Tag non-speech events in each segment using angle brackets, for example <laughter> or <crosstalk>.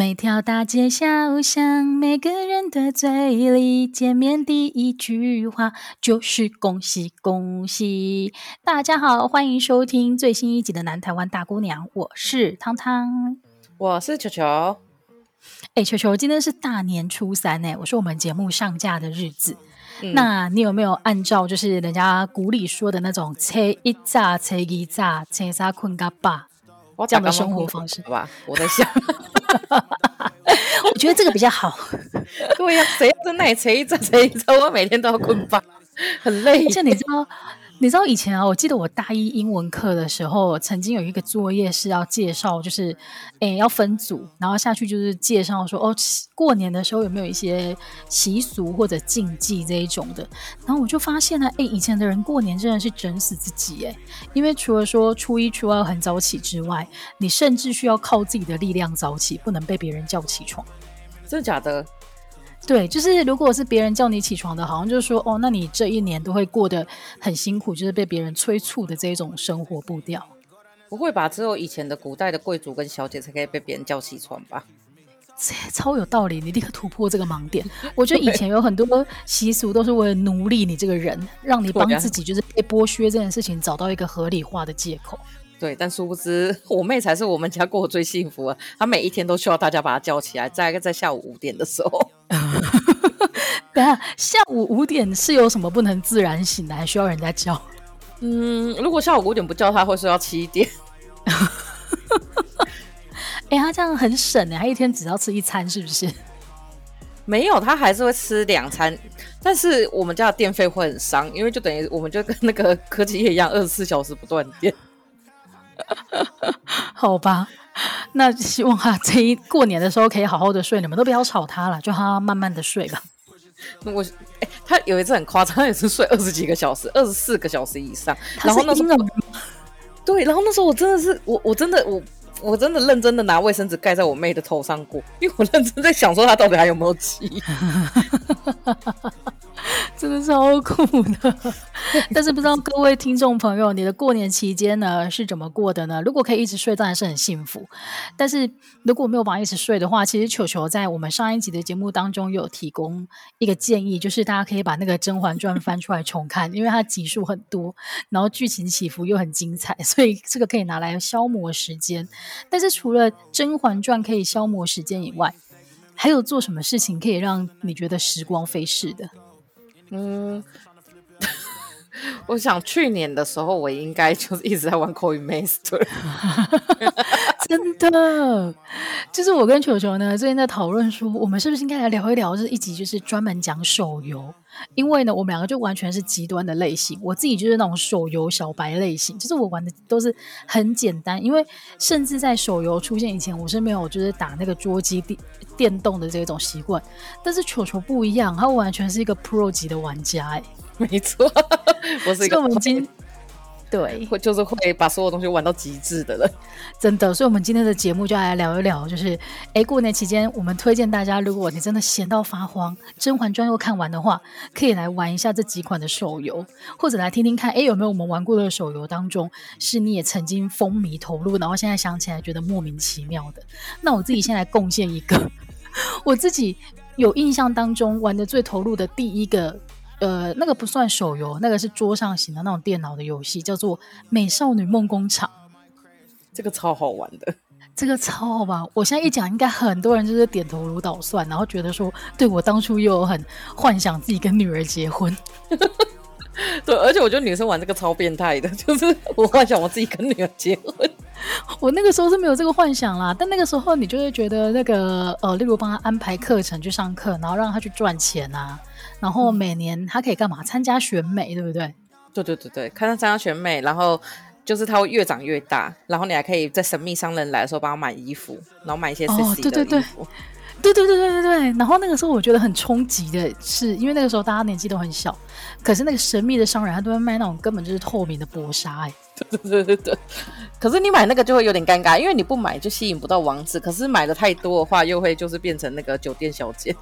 每条大街小巷，每个人的嘴里，见面第一句话就是恭喜恭喜。大家好，欢迎收听最新一集的《南台湾大姑娘》，我是汤汤，我是球球。哎，球球，今天是大年初三呢，我说我们节目上架的日子。嗯、那你有没有按照就是人家古里说的那种“初一早，初二早，初三困觉饱”这样的生活方式？好吧，我在想。我觉得这个比较好。<laughs> 对呀、啊，谁在那里吹一阵吹一阵？我每天都要困吧，很累。而且你知道，你知道以前啊，我记得我大一英文课的时候，曾经有一个作业是要介绍，就是诶要分组，然后下去就是介绍说哦，过年的时候有没有一些习俗或者禁忌这一种的。然后我就发现呢，诶以前的人过年真的是整死自己诶，因为除了说初一初二很早起之外，你甚至需要靠自己的力量早起，不能被别人叫起床。真的假的？对，就是如果是别人叫你起床的，好像就是说，哦，那你这一年都会过得很辛苦，就是被别人催促的这种生活步调。不会吧？只有以前的古代的贵族跟小姐才可以被别人叫起床吧？超有道理，你立刻突破这个盲点。我觉得以前有很多习俗都是为了奴隶你这个人，让你帮自己就是被剥削这件事情找到一个合理化的借口。对，但殊不知我妹才是我们家过得最幸福啊！她每一天都需要大家把她叫起来，在在下午五点的时候。<laughs> 等下，下午五点是有什么不能自然醒来，还需要人家叫？<laughs> 嗯，如果下午五点不叫她，会睡到七点。<laughs> 哎、欸，她这样很省哎，她一天只要吃一餐，是不是？没有，她还是会吃两餐，但是我们家的电费会很伤，因为就等于我们就跟那个科技业一样，二十四小时不断电。<laughs> 好吧，那希望他这一过年的时候可以好好的睡，你们都不要吵他了，就让他慢慢的睡吧。<laughs> 我哎、欸，他有一次很夸张，他也是睡二十几个小时，二十四个小时以上。然后那时候，<laughs> 对，然后那时候我真的是我我真的我我真的认真的拿卫生纸盖在我妹的头上过，因为我认真在想说他到底还有没有气。<laughs> 真的超苦的，<laughs> 但是不知道各位听众朋友，你的过年期间呢是怎么过的呢？如果可以一直睡，当然是很幸福。但是如果没有办法一直睡的话，其实球球在我们上一集的节目当中有提供一个建议，就是大家可以把那个《甄嬛传》翻出来重看，因为它集数很多，然后剧情起伏又很精彩，所以这个可以拿来消磨时间。但是除了《甄嬛传》可以消磨时间以外，还有做什么事情可以让你觉得时光飞逝的？嗯，<laughs> 我想去年的时候，我应该就是一直在玩 Coin Master，<laughs> 的，就是我跟球球呢最近在讨论说，我们是不是应该来聊一聊，就是一集就是专门讲手游，因为呢，我们两个就完全是极端的类型，我自己就是那种手游小白类型，就是我玩的都是很简单，因为甚至在手游出现以前，我是没有就是打那个桌机电电动的这种习惯，但是球球不一样，他完全是一个 Pro 级的玩家，哎，没错，<laughs> 我是一个对，会就是会把所有东西玩到极致的人，<laughs> 真的。所以，我们今天的节目就来聊一聊，就是哎，过年期间，我们推荐大家，如果你真的闲到发慌，《甄嬛传》又看完的话，可以来玩一下这几款的手游，或者来听听看，哎，有没有我们玩过的手游当中，是你也曾经风靡投入，然后现在想起来觉得莫名其妙的。那我自己先来贡献一个，<laughs> 我自己有印象当中玩的最投入的第一个。呃，那个不算手游，那个是桌上型的那种电脑的游戏，叫做《美少女梦工厂》。这个超好玩的，<laughs> 这个超好玩。我现在一讲，应该很多人就是点头如捣蒜，然后觉得说，对，我当初又有很幻想自己跟女儿结婚。<laughs> 对，而且我觉得女生玩这个超变态的，<laughs> 就是我幻想我自己跟女儿结婚。<laughs> 我那个时候是没有这个幻想啦，但那个时候你就会觉得那个呃，例如帮他安排课程去上课，然后让他去赚钱啊。然后每年他可以干嘛？参加选美，对不对？对对对对，看他参加选美，然后就是他会越长越大，然后你还可以在神秘商人来的时候帮他买衣服，然后买一些 sexy 的衣服。哦，对对对，对对对对对对。然后那个时候我觉得很冲击的是，因为那个时候大家年纪都很小，可是那个神秘的商人他都会卖那种根本就是透明的薄纱，哎，<laughs> 对对对对。可是你买那个就会有点尴尬，因为你不买就吸引不到王子，可是买的太多的话，又会就是变成那个酒店小姐。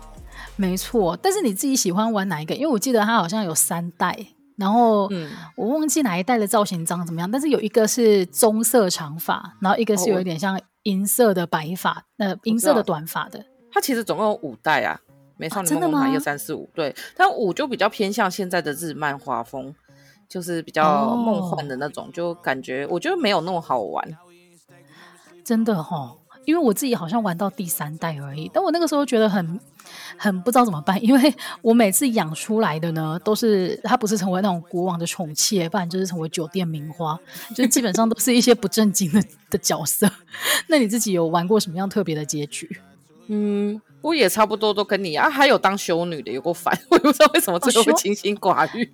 没错，但是你自己喜欢玩哪一个？因为我记得它好像有三代，然后我忘记哪一代的造型长怎么样。但是有一个是棕色长发，然后一个是有一点像银色的白发，呃，银色的短发的。它其实总共有五代啊，美少女梦梦一二三四五，对，但五就比较偏向现在的日漫画风，就是比较梦幻的那种，哦、就感觉我觉得没有那么好玩，真的哈、哦。因为我自己好像玩到第三代而已，但我那个时候觉得很很不知道怎么办，因为 <laughs> 我每次养出来的呢，都是它不是成为那种国王的宠妾，不然就是成为酒店名花，就基本上都是一些不正经的的角色。<laughs> 那你自己有玩过什么样特别的结局？嗯，我也差不多都跟你啊，还有当修女的有过烦，<laughs> 我也不知道为什么最后会清心寡欲。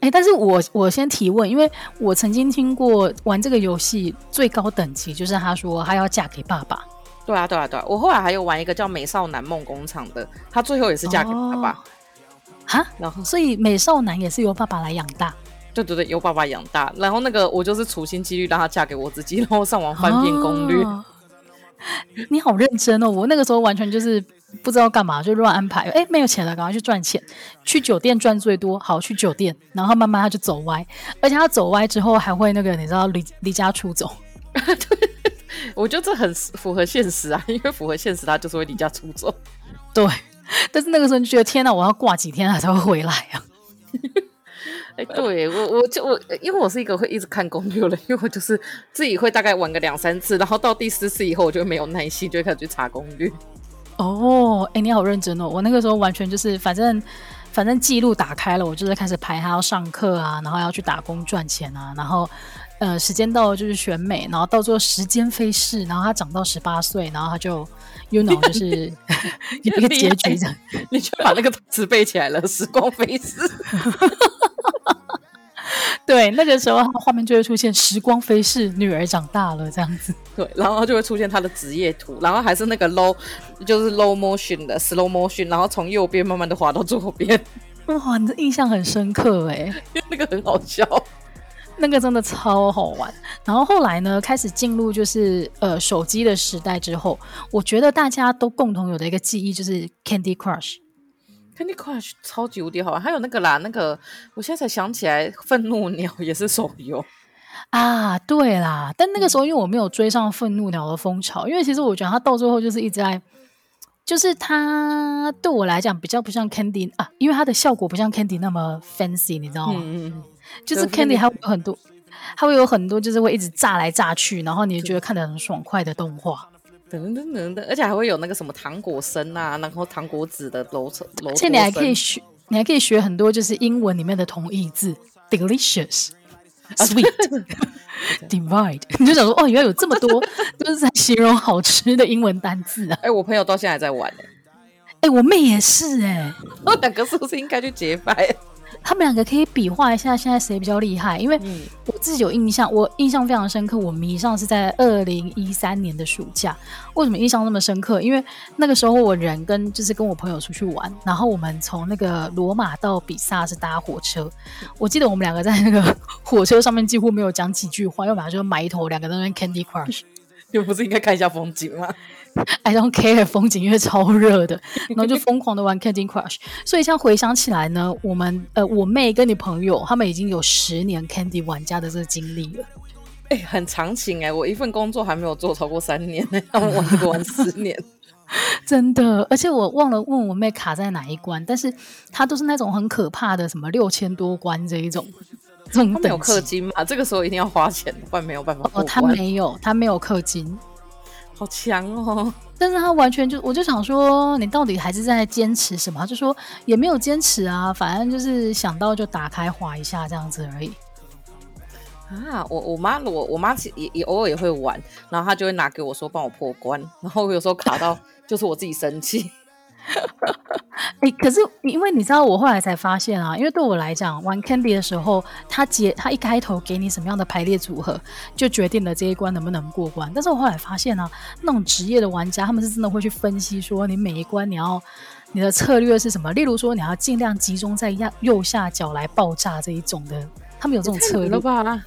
哎、欸，但是我我先提问，因为我曾经听过玩这个游戏最高等级就是他说他要嫁给爸爸。对啊，对啊，对啊！我后来还有玩一个叫《美少男梦工厂》的，他最后也是嫁给爸爸。哈、哦，然后所以美少男也是由爸爸来养大。对对对，由爸爸养大。然后那个我就是处心积虑让他嫁给我自己，然后上网翻遍攻略。哦、<laughs> 你好认真哦！我那个时候完全就是不知道干嘛，就乱安排。哎，没有钱了，赶快去赚钱。去酒店赚最多，好去酒店。然后慢慢他就走歪，而且他走歪之后还会那个，你知道离离家出走。对。<laughs> 我觉得这很符合现实啊，因为符合现实，他就是会离家出走。对，但是那个时候就觉得天哪，我要挂几天他才会回来啊？<laughs> 哎、欸，对我，我就我，因为我是一个会一直看攻略的，因为我就是自己会大概玩个两三次，然后到第四次以后，我就没有耐心，就会开始去查攻略。哦，哎、欸，你好认真哦！我那个时候完全就是，反正反正记录打开了，我就是开始排他要上课啊，然后要去打工赚钱啊，然后。呃，时间到了就是选美，然后到最后时间飞逝，然后他长到十八岁，然后他就，you know，就是 <laughs> 有一个结局这样，<laughs> 你就把那个词背起来了，时光飞逝。<laughs> <laughs> 对，那个时候他画面就会出现时光飞逝，女儿长大了这样子。<laughs> 对，然后就会出现他的职业图，然后还是那个 low，就是 low motion 的 slow motion，然后从右边慢慢的滑到左边。<laughs> 哇，你的印象很深刻哎，因为那个很好笑。那个真的超好玩，然后后来呢，开始进入就是呃手机的时代之后，我觉得大家都共同有的一个记忆就是 Candy Crush。Candy Crush 超级无敌好玩，还有那个啦，那个我现在才想起来，愤怒鸟也是手游啊，对啦，但那个时候因为我没有追上愤怒鸟的风潮，因为其实我觉得它到最后就是一直在，就是它对我来讲比较不像 Candy 啊，因为它的效果不像 Candy 那么 fancy，你知道吗？嗯嗯。就是 Candy 还会有很多，它会有很多，就是会一直炸来炸去，然后你就觉得看得很爽快的动画，等等等等，而且还会有那个什么糖果声啊，然后糖果纸的楼层楼，而且你还可以学，你还可以学很多就是英文里面的同义字，delicious、<laughs> sweet、<laughs> divide，你就想说哦，原来有这么多都是在形容好吃的英文单字啊！<laughs> 哎，我朋友到现在还在玩呢、欸，哎，我妹也是哎、欸，我两个是不是应该去结拜？他们两个可以比划一下，现在谁比较厉害？因为我自己有印象，我印象非常深刻。我迷上是在二零一三年的暑假。为什么印象那么深刻？因为那个时候我人跟就是跟我朋友出去玩，然后我们从那个罗马到比萨是搭火车。我记得我们两个在那个火车上面几乎没有讲几句话，因为马上就埋头两个在那边 Candy Crush。又不是应该看一下风景吗？I don't care 风景，因为超热的，然后就疯狂的玩 Candy Crush。所以像回想起来呢，我们呃，我妹跟你朋友他们已经有十年 Candy 玩家的这个经历了。哎、欸，很长情哎、欸，我一份工作还没有做超过三年呢，他们玩这个玩十年，<laughs> 真的。而且我忘了问我妹卡在哪一关，但是她都是那种很可怕的，什么六千多关这一种，这种没有氪金嘛？这个时候一定要花钱，不然没有办法。哦，他没有，他没有氪金。好强哦！但是他完全就，我就想说，你到底还是在坚持什么？他就说也没有坚持啊，反正就是想到就打开滑一下这样子而已。啊，我我妈我我妈也也偶尔也会玩，然后她就会拿给我说帮我破关，然后有时候卡到就是我自己生气。哎、欸，可是因为你知道，我后来才发现啊，因为对我来讲，玩 Candy 的时候，他结他一开头给你什么样的排列组合，就决定了这一关能不能过关。但是我后来发现啊，那种职业的玩家，他们是真的会去分析说，你每一关你要你的策略是什么。例如说，你要尽量集中在右右下角来爆炸这一种的，他们有这种策略吧。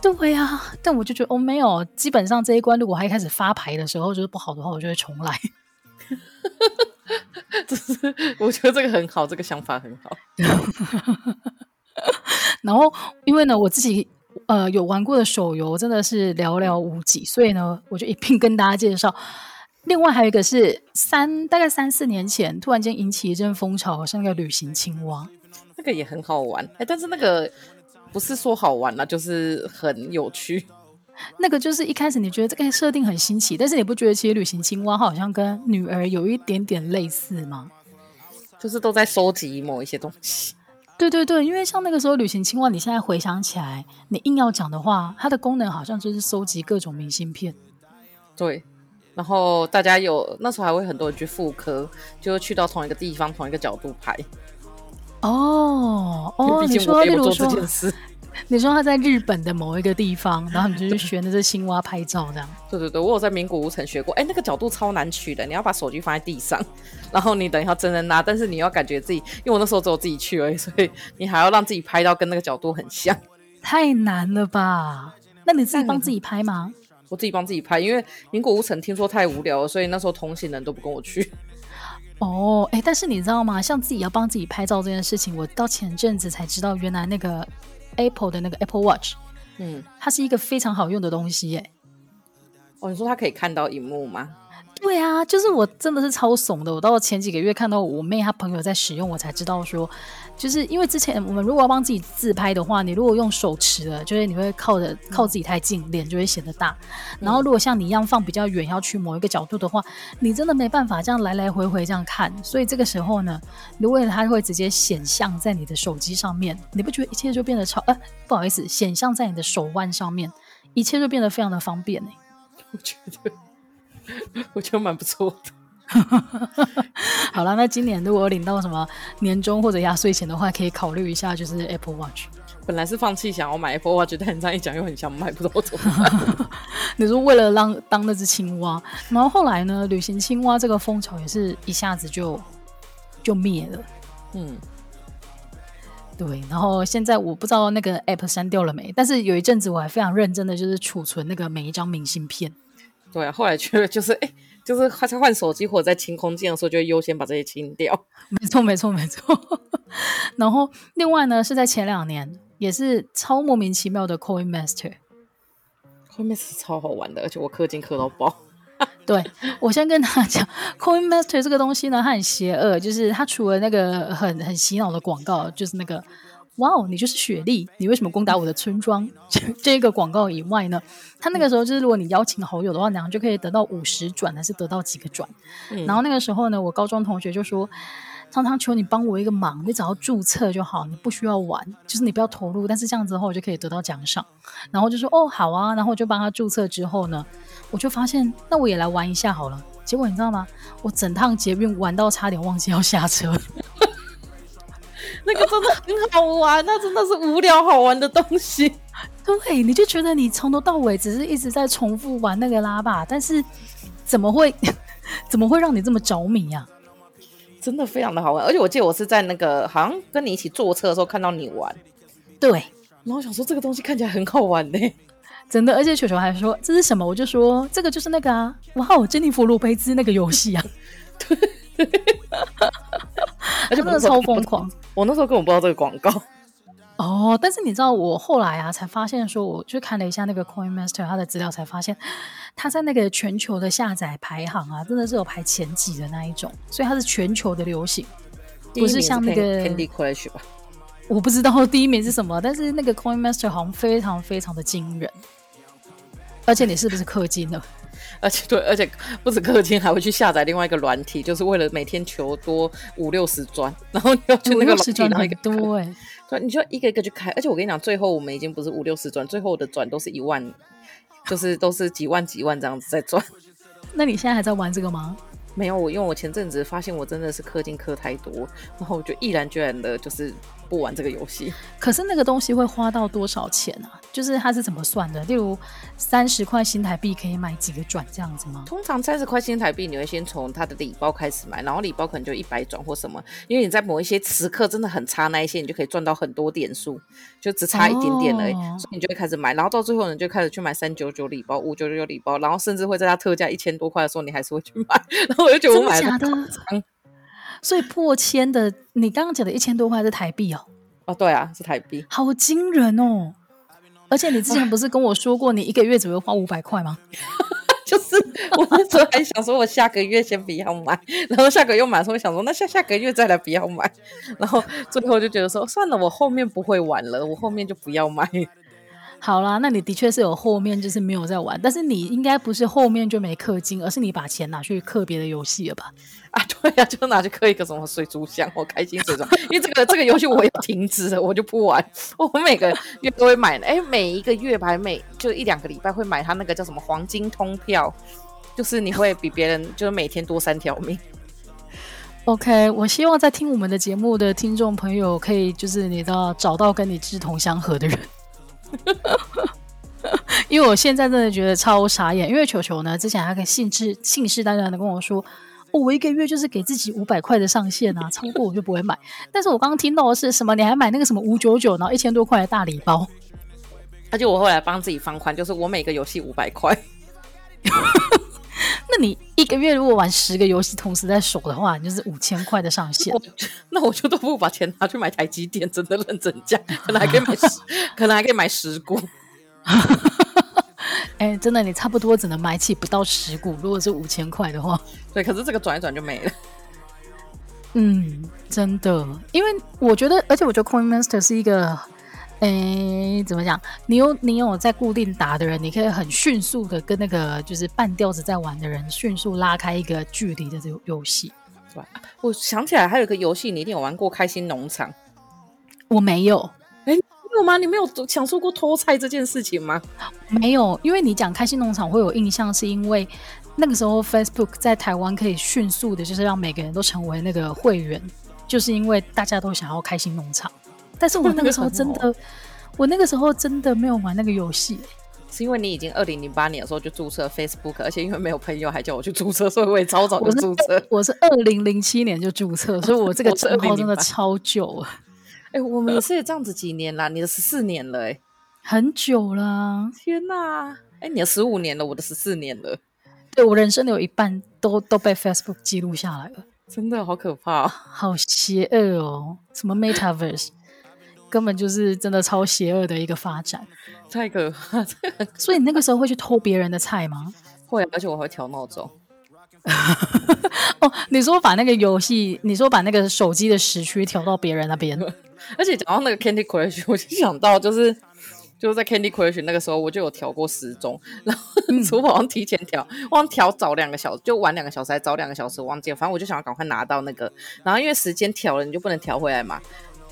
对呀、啊，但我就觉得哦，没有，基本上这一关如果还一开始发牌的时候就是不好的话，我就会重来。<laughs> <laughs> 就是我觉得这个很好，这个想法很好。<laughs> 然后，因为呢，我自己呃有玩过的手游真的是寥寥无几，所以呢，我就一并跟大家介绍。另外还有一个是三大概三四年前突然间引起一阵风潮，好像那个旅行青蛙，那个也很好玩，哎，但是那个不是说好玩啦，就是很有趣。那个就是一开始你觉得这个设定很新奇，但是你不觉得其实旅行青蛙好像跟女儿有一点点类似吗？就是都在收集某一些东西。对对对，因为像那个时候旅行青蛙，你现在回想起来，你硬要讲的话，它的功能好像就是收集各种明信片。对，然后大家有那时候还会很多人去复刻，就去到同一个地方、同一个角度拍。哦哦，你说例如说。<laughs> 你说他在日本的某一个地方，然后你就去学那只青蛙拍照，这样。对对对，我有在名古屋城学过。哎，那个角度超难取的，你要把手机放在地上，然后你等一下真人拿，但是你要感觉自己，因为我那时候只有自己去而已，所以你还要让自己拍到跟那个角度很像。太难了吧？那你自己帮自己拍吗？我自己帮自己拍，因为名古屋城听说太无聊了，所以那时候同行人都不跟我去。哦，哎，但是你知道吗？像自己要帮自己拍照这件事情，我到前阵子才知道，原来那个。Apple 的那个 Apple Watch，嗯，它是一个非常好用的东西耶。哦，你说它可以看到荧幕吗？对啊，就是我真的是超怂的。我到前几个月看到我妹她朋友在使用，我才知道说，就是因为之前我们如果要帮自己自拍的话，你如果用手持的，就是你会靠着靠自己太近，脸就会显得大。然后如果像你一样放比较远，要去某一个角度的话，你真的没办法这样来来回回这样看。所以这个时候呢，如果它会直接显像在你的手机上面，你不觉得一切就变得超？呃，不好意思，显像在你的手腕上面，一切就变得非常的方便呢。<laughs> 我觉得。<laughs> 我觉得蛮不错的。<laughs> 好了，那今年如果领到什么年终或者压岁钱的话，可以考虑一下，就是 Apple Watch。本来是放弃想要买 Apple Watch，但你这样一讲又很想买，不知道怎么办。<laughs> 你说为了让当那只青蛙，然后后来呢，旅行青蛙这个风潮也是一下子就就灭了。嗯，对。然后现在我不知道那个 App 删掉了没，但是有一阵子我还非常认真的就是储存那个每一张明信片。对啊，后来觉得就是哎，就是他在换手机或者在清空机的时候，就会优先把这些清掉。<laughs> 没错，没错，没错。<laughs> 然后另外呢，是在前两年也是超莫名其妙的 Coin Master。Coin Master 超好玩的，而且我氪金氪到爆。<laughs> 对，我先跟他讲，Coin Master 这个东西呢，它很邪恶，就是它除了那个很很洗脑的广告，就是那个。哇哦，你就是雪莉，你为什么攻打我的村庄？<laughs> 这个广告以外呢，他那个时候就是，如果你邀请好友的话，然后就可以得到五十转，还是得到几个转？嗯、然后那个时候呢，我高中同学就说：“常常求你帮我一个忙，你只要注册就好，你不需要玩，就是你不要投入，但是这样子的话，我就可以得到奖赏。”然后就说：“哦，好啊。”然后我就帮他注册之后呢，我就发现，那我也来玩一下好了。结果你知道吗？我整趟捷运玩到差点忘记要下车。那个真的很好玩，那真的是无聊好玩的东西。<laughs> 对，你就觉得你从头到尾只是一直在重复玩那个拉霸，但是怎么会 <laughs> 怎么会让你这么着迷呀、啊？真的非常的好玩，而且我记得我是在那个好像跟你一起坐车的时候看到你玩。对，然后我想说这个东西看起来很好玩呢，真的。而且球球还说这是什么，我就说这个就是那个啊，哇哦，珍妮弗罗培兹那个游戏啊。<laughs> 对。而且真的超疯狂，我那时候根本不知道这个广告。<laughs> 哦，但是你知道，我后来啊才发现，说我去看了一下那个 Coin Master 它的资料，才发现它在那个全球的下载排行啊，真的是有排前几的那一种，所以它是全球的流行，不是像那个 Candy Crush 吧？<laughs> 我不知道 <laughs> 第一名是什么，但是那个 Coin Master 好像非常非常的惊人。而且你是不是氪金了？而且对，而且不止氪金，还会去下载另外一个软体，就是为了每天求多五六十砖，然后你要去那个软体，然后一个多哎，对，你就一个一个去开。而且我跟你讲，最后我们已经不是五六十砖，最后的转都是一万，就是都是几万几万这样子在赚。<laughs> 那你现在还在玩这个吗？没有，我因为我前阵子发现我真的是氪金氪太多，然后我就毅然决然的就是。不玩这个游戏，可是那个东西会花到多少钱啊？就是它是怎么算的？例如三十块新台币可以买几个转这样子吗？通常三十块新台币，你会先从它的礼包开始买，然后礼包可能就一百转或什么，因为你在某一些时刻真的很差那一些，你就可以赚到很多点数，就只差一点点而已，哦、所以你就会开始买，然后到最后你就开始去买三九九礼包、五九九礼包，然后甚至会在它特价一千多块的时候，你还是会去买，然后我就觉得我买的真的的。所以破千的，你刚刚讲的一千多块是台币哦？哦，对啊，是台币，好惊人哦！而且你之前不是跟我说过，你一个月只会花五百块吗？<laughs> 就是我那时候还想说，我下个月先不要买，然后下个月又买的时候想说，那下下个月再来不要买，然后最后就觉得说，算了，我后面不会玩了，我后面就不要买。好啦，那你的确是有后面就是没有在玩，但是你应该不是后面就没氪金，而是你把钱拿去氪别的游戏了吧？啊，对呀、啊，就拿去氪一个什么水族箱我开心水族箱，因为这个这个游戏我也停止了，我就不玩。我每个月都会买，哎，每一个月吧，每就一两个礼拜会买他那个叫什么黄金通票，就是你会比别人就是每天多三条命。OK，我希望在听我们的节目的听众朋友可以就是你知道找到跟你志同相合的人。<laughs> 因为我现在真的觉得超傻眼，因为球球呢，之前还可以信誓信誓旦旦的跟我说，哦，我一个月就是给自己五百块的上限啊，超过我就不会买。但是我刚刚听到的是什么？你还买那个什么五九九，然后一千多块的大礼包，而且我后来帮自己放宽，就是我每个游戏五百块。<laughs> <laughs> 那你一个月如果玩十个游戏同时在手的话，你就是五千块的上限。<laughs> 那我就都不把钱拿去买台积电，真的认真讲，可能还可以买 <laughs> 十，可能还可以买十股。哎、欸，真的，你差不多只能买起不到十股。如果是五千块的话，对，可是这个转一转就没了。嗯，真的，因为我觉得，而且我觉得 Coin Master 是一个。诶，怎么讲？你有你有在固定打的人，你可以很迅速的跟那个就是半吊子在玩的人迅速拉开一个距离的这个游戏。对，我想起来还有一个游戏，你一定有玩过《开心农场》。我没有。诶，你有吗？你没有享受过偷菜这件事情吗？没有，因为你讲《开心农场》会有印象，是因为那个时候 Facebook 在台湾可以迅速的，就是让每个人都成为那个会员，就是因为大家都想要开心农场。但是我那个时候真的，<laughs> 我那个时候真的没有玩那个游戏，是因为你已经二零零八年的时候就注册 Facebook，而且因为没有朋友还叫我去注册，所以我也超早就注册。我是二零零七年就注册，<laughs> 所以我这个账号真的超久了。哎、欸，我们也是这样子几年啦，你的十四年了、欸，哎，很久了。天哪，哎、欸，你的十五年了，我的十四年了。对，我人生的有一半都都被 Facebook 记录下来了，真的好可怕，好邪恶哦，什么 Metaverse。根本就是真的超邪恶的一个发展，太可怕！所以你那个时候会去偷别人的菜吗？会，而且我会调闹钟。<laughs> 哦，你说把那个游戏，你说把那个手机的时区调到别人那边，而且讲到那个 Candy Crush，<laughs> 我就想到就是就是在 Candy Crush 那个时候，我就有调过时钟，然后我好像提前调，我好像调早两个小时，就晚两个小时，还早两个小时，忘记了。反正我就想要赶快拿到那个，然后因为时间调了，你就不能调回来嘛。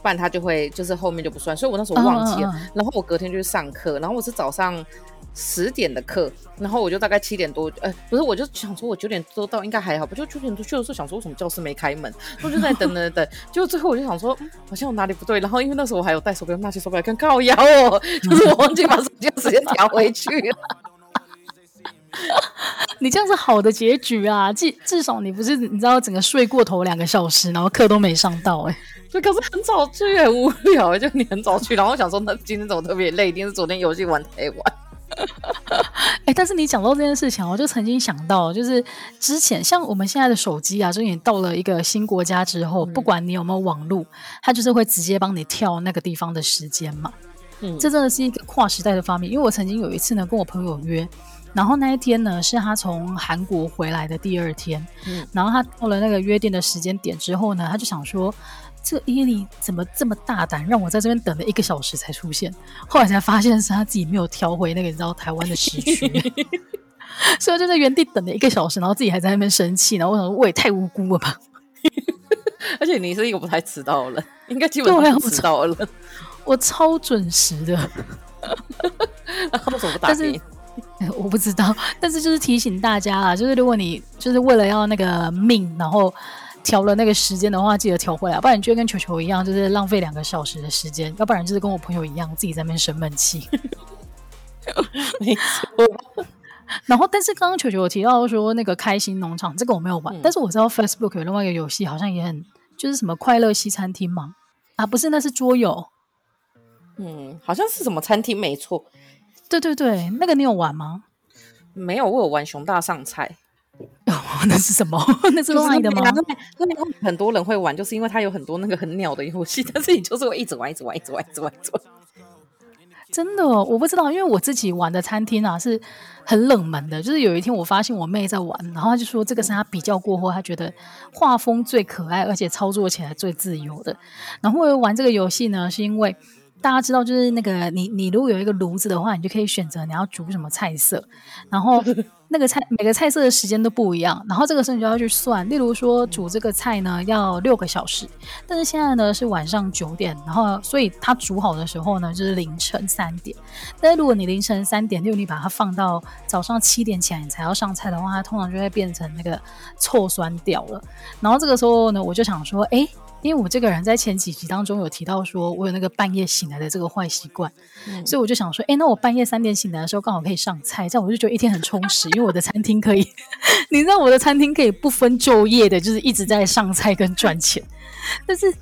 不然他就会就是后面就不算，所以我那时候忘记了。Uh, uh, uh. 然后我隔天就去上课，然后我是早上十点的课，然后我就大概七点多，呃，不是，我就想说我九点多到应该还好，不就九点多去的时候想说为什么教室没开门，我就在等等等，<laughs> 结果最后我就想说，嗯，好像我哪里不对。然后因为那时候我还有带手表，拿起手表看靠腰哦，就是我忘记把手机的时间调回去了。<laughs> 你这样是好的结局啊，至至少你不是你知道整个睡过头两个小时，然后课都没上到哎、欸。对，可是很早去很无聊，就你很早去，然后我想说，那今天怎么特别累？一定是昨天游戏玩太晚。<laughs> 哎、欸，但是你讲到这件事情，我就曾经想到，就是之前像我们现在的手机啊，就是你到了一个新国家之后，嗯、不管你有没有网络，它就是会直接帮你跳那个地方的时间嘛。嗯，这真的是一个跨时代的发明。因为我曾经有一次呢，跟我朋友约。然后那一天呢，是他从韩国回来的第二天。嗯，然后他到了那个约定的时间点之后呢，他就想说，这个伊利怎么这么大胆，让我在这边等了一个小时才出现？<laughs> 后来才发现是他自己没有调回那个你知道台湾的时区，<laughs> 所以就在原地等了一个小时，然后自己还在那边生气。然后我想说，我也太无辜了吧！而且你是一个不太迟到的人，应该基本上不迟到了。我超准时的，然后为什么不打 <laughs> 给你？<laughs> 我不知道，<laughs> 但是就是提醒大家啊，就是如果你就是为了要那个命，然后调了那个时间的话，记得调回来，不然你就会跟球球一样，就是浪费两个小时的时间；要不然就是跟我朋友一样，自己在那边生闷气。<laughs> 没错。然后，但是刚刚球球有提到说那个开心农场，这个我没有玩，嗯、但是我知道 Facebook 有另外一个游戏，好像也很就是什么快乐西餐厅嘛？啊，不是，那是桌游。嗯，好像是什么餐厅，没错。对对对，那个你有玩吗？没有，我有玩熊大上菜。哦，那是什么？<laughs> 那是乱的吗？那边很多人会玩，就是因为它有很多那个很鸟的游戏，<laughs> 但是你就是会一直玩，一直玩，一直玩，一直玩，一直玩。真的，我不知道，因为我自己玩的餐厅啊是很冷门的。就是有一天我发现我妹在玩，然后她就说这个是她比较过后，她觉得画风最可爱，而且操作起来最自由的。然后我玩这个游戏呢，是因为。大家知道，就是那个你，你如果有一个炉子的话，你就可以选择你要煮什么菜色，然后那个菜 <laughs> 每个菜色的时间都不一样，然后这个时候你就要去算。例如说煮这个菜呢要六个小时，但是现在呢是晚上九点，然后所以它煮好的时候呢就是凌晨三点。但是如果你凌晨三点，例如你把它放到早上七点起来你才要上菜的话，它通常就会变成那个臭酸掉了。然后这个时候呢，我就想说，哎。因为我这个人在前几集当中有提到说，我有那个半夜醒来的这个坏习惯，嗯、所以我就想说，哎，那我半夜三点醒来的时候刚好可以上菜，这样我就觉得一天很充实。因为我的餐厅可以，<laughs> 你知道我的餐厅可以不分昼夜的，就是一直在上菜跟赚钱。<laughs> 但是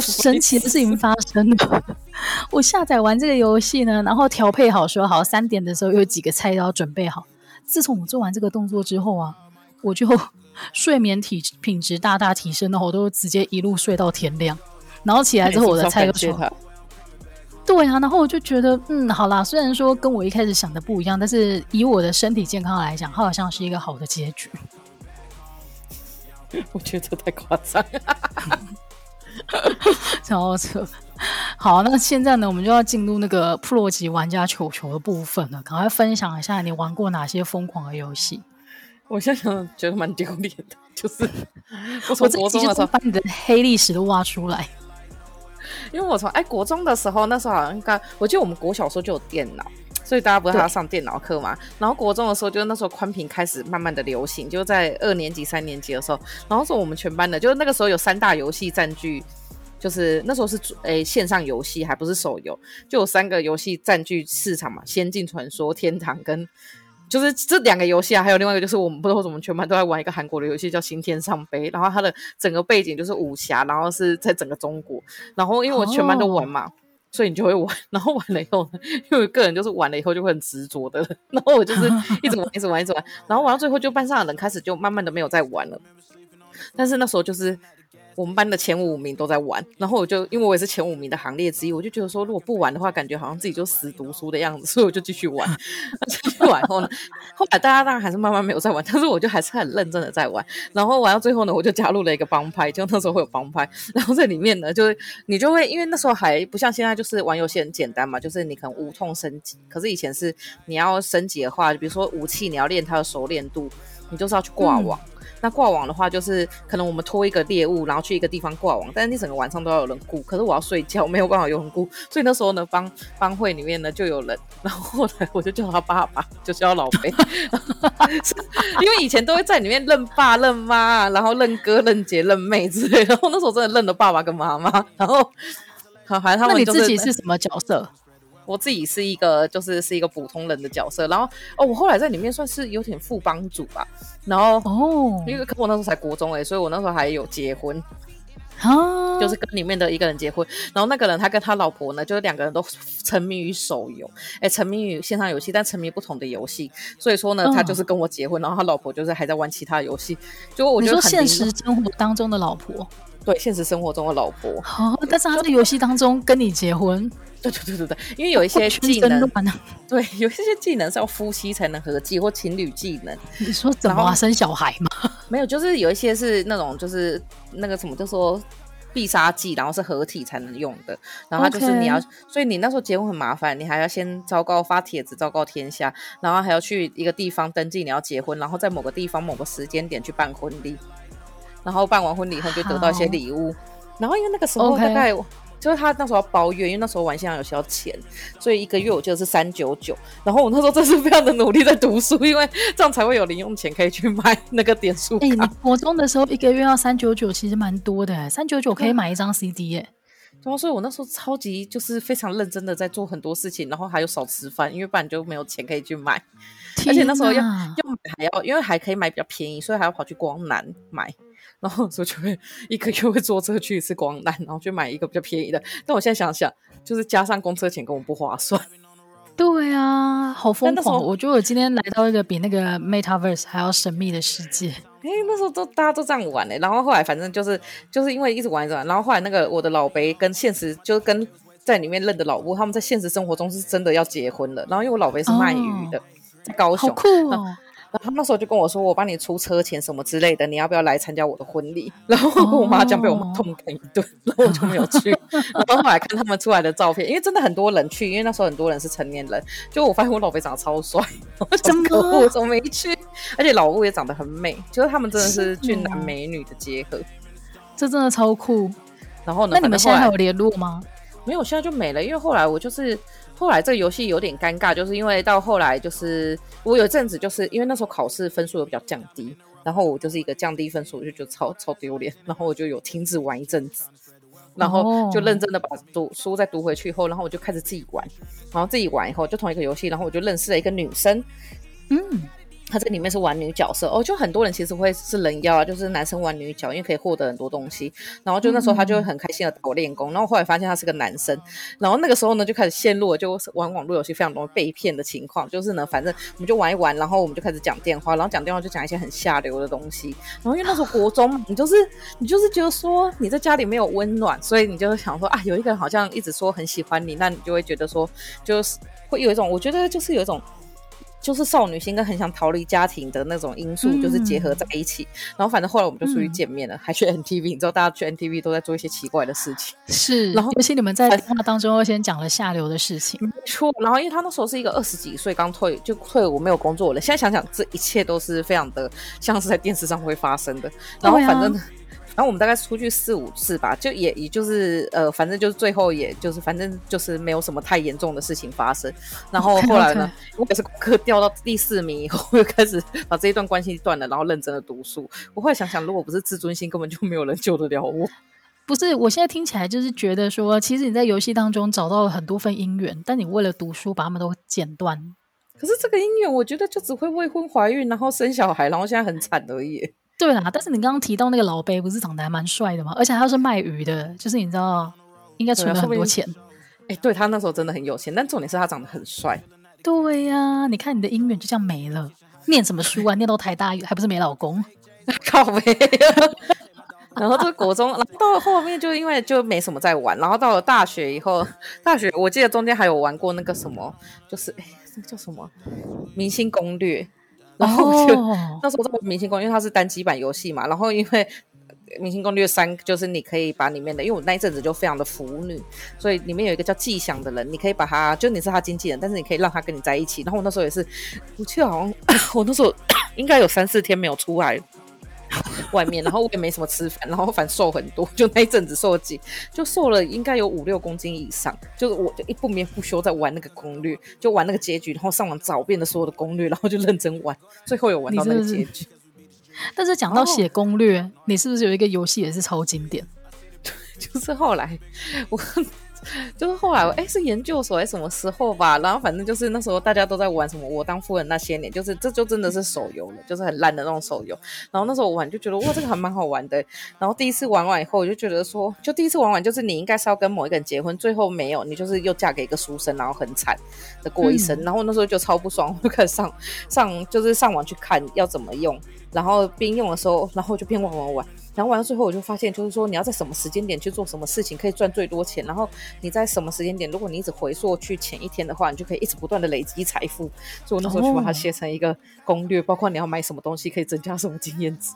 神奇的事情发生了，<laughs> 我下载完这个游戏呢，然后调配好说好三点的时候有几个菜都要准备好。自从我做完这个动作之后啊，我就。睡眠体品质大大提升的话，我都直接一路睡到天亮，然后起来之后我的菜就熟。对啊，然后我就觉得，嗯，好啦，虽然说跟我一开始想的不一样，但是以我的身体健康来讲，它好像是一个好的结局。<laughs> 我觉得这太夸张了，<laughs> 超扯。好，那现在呢，我们就要进入那个 Pro 级玩家球球的部分了，赶快分享一下你玩过哪些疯狂的游戏。我现在想觉得蛮丢脸的，就是我从国中的时候把你的黑历史都挖出来，<laughs> 因为我从哎国中的时候，那时候好像刚，我记得我们国小时候就有电脑，所以大家不是还要上电脑课嘛。然后国中的时候，就是那时候宽屏开始慢慢的流行，就在二年级、三年级的时候，然后是我们全班的，就是那个时候有三大游戏占据，就是那时候是哎线上游戏还不是手游，就有三个游戏占据市场嘛，《仙境传说》、《天堂》跟。就是这两个游戏啊，还有另外一个就是我们不知道为什么全班都在玩一个韩国的游戏叫《新天上杯》，然后它的整个背景就是武侠，然后是在整个中国，然后因为我全班都玩嘛，oh. 所以你就会玩，然后玩了以后，因为我个人就是玩了以后就会很执着的，然后我就是一直玩，一直玩，一直玩，然后玩到最后就班上的人开始就慢慢的没有再玩了，但是那时候就是。我们班的前五名都在玩，然后我就因为我也是前五名的行列之一，我就觉得说如果不玩的话，感觉好像自己就死读书的样子，所以我就继续玩。<laughs> 继续玩后呢，后来大家当然还是慢慢没有在玩，但是我就还是很认真的在玩。然后玩到最后呢，我就加入了一个帮派，就那时候会有帮派，<laughs> 然后在里面呢，就是你就会因为那时候还不像现在，就是玩游戏很简单嘛，就是你可能无痛升级。可是以前是你要升级的话，比如说武器你要练它的熟练度，你就是要去挂网。那挂网的话，就是可能我们拖一个猎物，然后去一个地方挂网，但是你整个晚上都要有人顾。可是我要睡觉，<laughs> 没有办法有人顾，所以那时候呢，帮帮会里面呢就有人，然后后来我就叫他爸爸，就叫老 <laughs> 贝，因为以前都会在里面认爸认妈，然后认哥认姐认妹之类的，然后那时候真的认了爸爸跟妈妈，然后好，反正他们、就是、那你自己是什么角色？我自己是一个，就是是一个普通人的角色，然后哦，我后来在里面算是有点副帮主吧，然后哦，因为可我那时候才国中哎、欸，所以我那时候还有结婚，啊，就是跟里面的一个人结婚，然后那个人他跟他老婆呢，就是两个人都沉迷于手游，哎、欸，沉迷于线上游戏，但沉迷不同的游戏，所以说呢，他就是跟我结婚，然后他老婆就是还在玩其他游戏，就我觉得现实生活当中的老婆，对，现实生活中的老婆，哦，但是他在游戏当中跟你结婚。<laughs> 对对对对对，因为有一些技能，<laughs> 对，有一些技能是要夫妻才能合计或情侣技能。你说怎么生小孩吗？<laughs> 没有，就是有一些是那种，就是那个什么，就说必杀技，然后是合体才能用的。然后就是你要.所以你那时候结婚很麻烦，你还要先昭告发帖子，昭告天下，然后还要去一个地方登记你要结婚，然后在某个地方某个时间点去办婚礼，然后办完婚礼以后就得到一些礼物。然后因为那个时候大概。Okay. 就是他那时候要包月，因为那时候玩线上游戏要钱，所以一个月我记得是三九九。然后我那时候真是非常的努力在读书，因为这样才会有零用钱可以去买那个点数卡。哎、欸，你国中的时候一个月要三九九，其实蛮多的，三九九可以买一张 CD 耶。对啊，所以我那时候超级就是非常认真的在做很多事情，然后还有少吃饭，因为不然就没有钱可以去买。而且那时候要要买还要，因为还可以买比较便宜，所以还要跑去光南买。然后所以就会一个月会坐车去一次光南，然后去买一个比较便宜的。但我现在想想，就是加上公车钱根本不划算。<laughs> 对啊，好疯狂！我觉得我今天来到一个比那个 Metaverse 还要神秘的世界。<laughs> 哎，那时候都大家都这样玩嘞。然后后来反正就是就是因为一直玩一直玩，然后后来那个我的老辈跟现实就是跟在里面认的老吴，他们在现实生活中是真的要结婚了。然后因为我老伯是卖鱼的，哦、在高雄。好酷哦。然后他那时候就跟我说：“我帮你出车钱什么之类的，你要不要来参加我的婚礼？”然后我跟我妈讲，被我妈痛扁一顿，然后我就没有去。<laughs> 然后后来看他们出来的照片，因为真的很多人去，因为那时候很多人是成年人。就我发现我老贝长得超帅，怎么我怎么没去？而且老吴也长得很美，就是他们真的是俊男美女的结合，这真的超酷。然后呢？那你们现在还有联络吗？没有，现在就没了。因为后来我就是。后来这个游戏有点尴尬，就是因为到后来就是我有一阵子就是因为那时候考试分数有比较降低，然后我就是一个降低分数，我就觉得超超丢脸，然后我就有停止玩一阵子，<laughs> 然后就认真的把读书再读回去以后，然后我就开始自己玩，然后自己玩以后就同一个游戏，然后我就认识了一个女生，嗯。他这里面是玩女角色哦，就很多人其实会是人妖啊，就是男生玩女角，因为可以获得很多东西。然后就那时候他就会很开心的打我练功，然后后来发现他是个男生，然后那个时候呢就开始陷入了就玩网络游戏非常容易被骗的情况，就是呢反正我们就玩一玩，然后我们就开始讲电话，然后讲电话就讲一些很下流的东西。然后因为那时候国中，你就是你就是觉得说你在家里没有温暖，所以你就想说啊有一个人好像一直说很喜欢你，那你就会觉得说就是会有一种我觉得就是有一种。就是少女心跟很想逃离家庭的那种因素，就是结合在一起。嗯、然后反正后来我们就出去见面了，嗯、还去 NTV。你知道，大家去 NTV 都在做一些奇怪的事情。是，然后尤其你们在电话当中又先讲了下流的事情。没错。然后因为他那时候是一个二十几岁刚退就退伍没有工作了，现在想想这一切都是非常的像是在电视上会发生的。然后反正。然后我们大概出去四五次吧，就也也就是呃，反正就是最后也就是反正就是没有什么太严重的事情发生。然后后来呢，我也是功课掉到第四名以后，我 <laughs> 又开始把这一段关系断了，然后认真的读书。我后来想想，如果不是自尊心，根本就没有人救得了我。不是，我现在听起来就是觉得说，其实你在游戏当中找到了很多份姻缘，但你为了读书把他们都剪断。可是这个姻缘，我觉得就只会未婚怀孕，然后生小孩，然后现在很惨而已。对啦，但是你刚刚提到那个老伯不是长得还蛮帅的吗？而且他是卖鱼的，就是你知道，应该存了很多钱。哎、欸，对他那时候真的很有钱，但重点是他长得很帅。对呀、啊，你看你的姻缘就这样没了。念什么书啊？念到台大还不是没老公？靠北。<laughs> 然后这个国中，然后到了后面就因为就没什么在玩，然后到了大学以后，<laughs> 大学我记得中间还有玩过那个什么，就是哎，那个叫什么《明星攻略》。然后就、oh. <laughs> 那时候在《明星攻略》，因为它是单机版游戏嘛。然后因为《明星攻略三》，就是你可以把里面的，因为我那一阵子就非常的腐女，所以里面有一个叫季想的人，你可以把他，就你是他经纪人，但是你可以让他跟你在一起。然后我那时候也是，我记得好像 <coughs> 我那时候 <coughs> 应该有三四天没有出来。外面，然后我也没什么吃饭，然后反瘦很多，就那一阵子瘦几，就瘦了应该有五六公斤以上。就是我就一不眠不休在玩那个攻略，就玩那个结局，然后上网找遍了所有的攻略，然后就认真玩，最后有玩到那个结局。但是讲到写攻略，哦，你是不是有一个游戏也是超经典？<laughs> 就是后来我。就是后来，哎，是研究所还是什么时候吧？然后反正就是那时候大家都在玩什么《我当夫人》那些年，就是这就真的是手游了，就是很烂的那种手游。然后那时候我玩就觉得哇，这个还蛮好玩的。然后第一次玩完以后，我就觉得说，就第一次玩完就是你应该是要跟某一个人结婚，最后没有，你就是又嫁给一个书生，然后很惨的过一生。嗯、然后那时候就超不爽，我就开始上上就是上网去看要怎么用，然后边用的时候，然后就边玩玩玩。然后玩到最后，我就发现，就是说你要在什么时间点去做什么事情，可以赚最多钱。然后你在什么时间点，如果你一直回溯去前一天的话，你就可以一直不断的累积财富。所以我那时候去把它写成一个攻略，包括你要买什么东西可以增加什么经验值，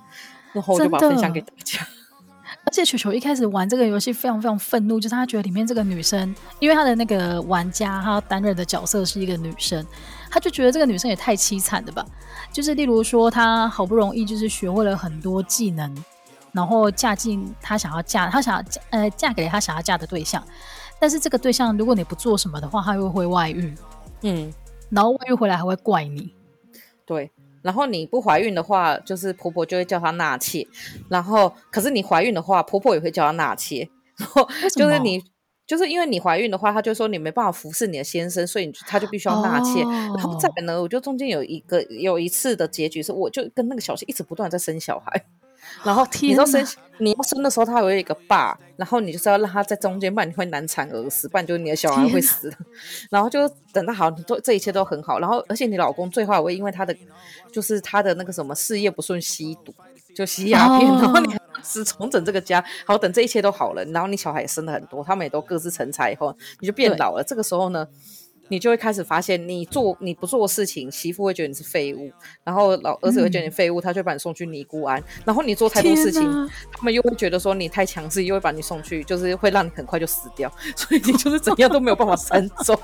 然后我就把它分享给大家。<laughs> 而且球球一开始玩这个游戏非常非常愤怒，就是他觉得里面这个女生，因为他的那个玩家他担任的角色是一个女生，他就觉得这个女生也太凄惨了吧。就是例如说，他好不容易就是学会了很多技能。然后嫁进他想要嫁，他想要嫁呃嫁给他想要嫁的对象，但是这个对象如果你不做什么的话，他又会外遇，嗯，然后外遇回来还会怪你，对，然后你不怀孕的话，就是婆婆就会叫她纳妾，然后可是你怀孕的话，婆婆也会叫她纳妾，然后就是你就是因为你怀孕的话，他就说你没办法服侍你的先生，所以他就必须要纳妾，哦、然后再呢，我就中间有一个有一次的结局是，我就跟那个小妾一直不断在生小孩。然后你说生你要生的时候，他还有一个爸，然后你就是要让他在中间，不然你会难产而死，不然就你的小孩会死。<laughs> 然后就等他好，都这一切都很好。然后而且你老公最后还会因为他的就是他的那个什么事业不顺吸毒，就吸鸦片，哦、然后你是重整这个家。好，等这一切都好了，然后你小孩也生了很多，他们也都各自成才以后，你就变老了。这个时候呢，你就会开始发现，你做你不做事情，媳妇会觉得你是废物，然后老儿子会觉得你废物，嗯、他就会把你送去尼姑庵。然后你做太多事情，他们又会觉得说你太强势，又会把你送去，就是会让你很快就死掉。所以你就是怎样都没有办法善终。